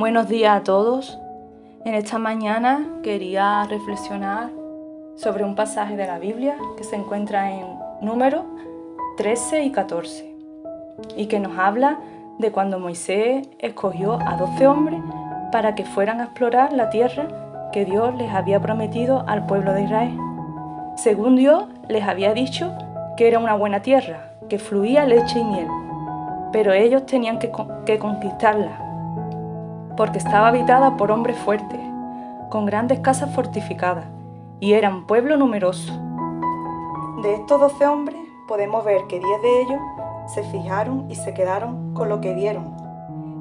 Buenos días a todos. En esta mañana quería reflexionar sobre un pasaje de la Biblia que se encuentra en Números 13 y 14 y que nos habla de cuando Moisés escogió a 12 hombres para que fueran a explorar la tierra que Dios les había prometido al pueblo de Israel. Según Dios les había dicho que era una buena tierra, que fluía leche y miel, pero ellos tenían que, que conquistarla porque estaba habitada por hombres fuertes, con grandes casas fortificadas, y era un pueblo numeroso. De estos doce hombres podemos ver que diez de ellos se fijaron y se quedaron con lo que vieron.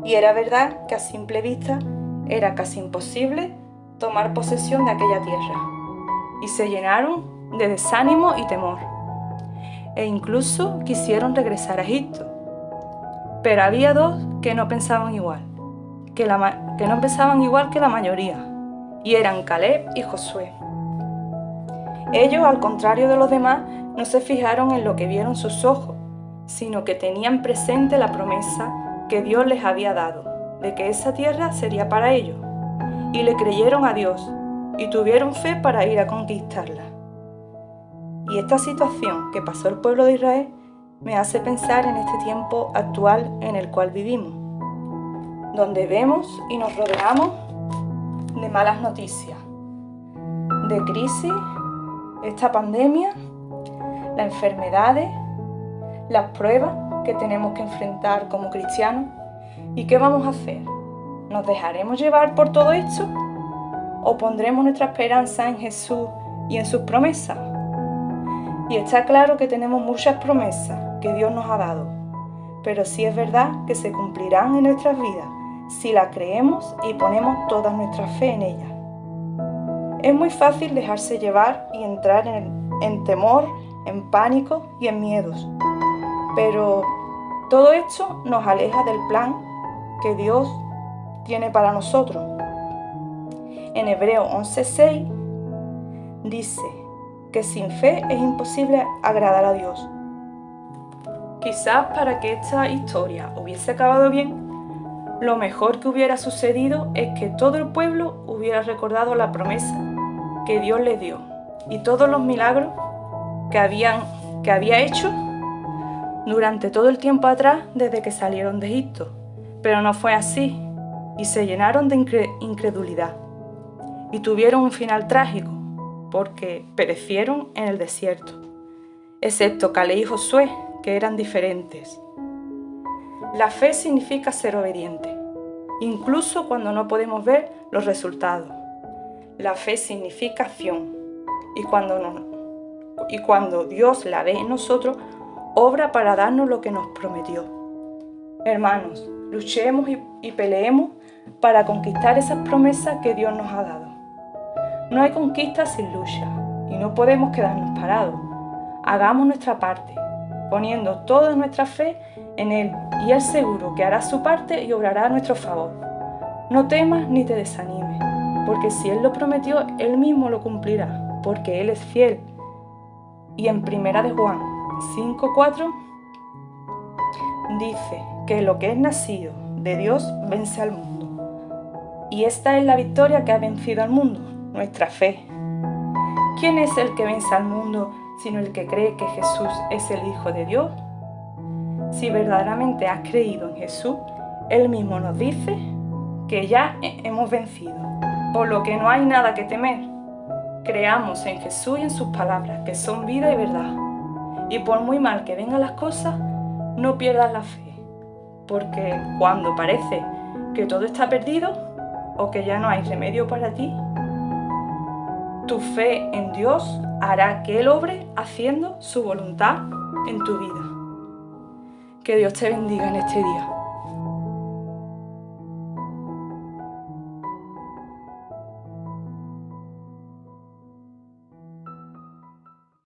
Y era verdad que a simple vista era casi imposible tomar posesión de aquella tierra. Y se llenaron de desánimo y temor. E incluso quisieron regresar a Egipto. Pero había dos que no pensaban igual que, no pensaban igual que la mayoría, y eran Caleb y Josué. Ellos, al contrario de los demás, no se fijaron en lo que vieron sus ojos, sino que tenían presente la promesa que Dios les había dado, de que esa tierra sería para ellos, y le creyeron a Dios, y tuvieron fe para ir a conquistarla. Y esta situación que pasó el pueblo de Israel me hace pensar en este tiempo actual en el cual vivimos donde vemos y nos rodeamos de malas noticias, de crisis, esta pandemia, las enfermedades, las pruebas que tenemos que enfrentar como cristianos. ¿Y qué vamos a hacer? ¿Nos dejaremos llevar por todo esto? ¿O pondremos nuestra esperanza en Jesús y en sus promesas? Y está claro que tenemos muchas promesas que Dios nos ha dado, pero sí es verdad que se cumplirán en nuestras vidas si la creemos y ponemos toda nuestra fe en ella. Es muy fácil dejarse llevar y entrar en, temor, en pánico y en miedos, pero todo esto nos aleja del plan que Dios tiene para nosotros. En Hebreo 11:6 dice que sin fe es imposible agradar a Dios. Quizás para que esta historia hubiese acabado bien, lo mejor que hubiera sucedido es que todo el pueblo hubiera recordado la promesa que Dios le dio y todos los milagros que, habían, que había hecho durante todo el tiempo atrás desde que salieron de Egipto. Pero no fue así y se llenaron de incredulidad y tuvieron un final trágico porque perecieron en el desierto, excepto Caleb y Josué, que eran diferentes. La fe significa ser obediente, incluso cuando no podemos ver los resultados. La fe significa acción y cuando, Dios la ve en nosotros, obra para darnos lo que nos prometió. Hermanos, luchemos y, y peleemos para conquistar esas promesas que Dios nos ha dado. No hay conquista sin lucha y no podemos quedarnos parados. Hagamos nuestra parte, poniendo toda nuestra fe en Él y Él seguro que hará su parte y obrará a nuestro favor. No temas ni te desanimes, porque si Él lo prometió, Él mismo lo cumplirá, porque Él es fiel. Y en Primera de Juan 5.4 dice que lo que es nacido de Dios vence al mundo. Y esta es la victoria que ha vencido al mundo, nuestra fe. ¿Quién es el que vence al mundo sino el que cree que Jesús es el Hijo de Dios? Si verdaderamente has creído en Jesús, Él mismo nos dice que ya hemos vencido, por lo que no hay nada que temer. Creamos en Jesús y en sus palabras, que son vida y verdad. Y por muy mal que vengan las cosas, no pierdas la fe, porque cuando parece que todo está perdido o que ya no hay remedio para ti, tu fe en Dios hará que Él obre haciendo su voluntad en tu vida. Que Dios te bendiga en este día.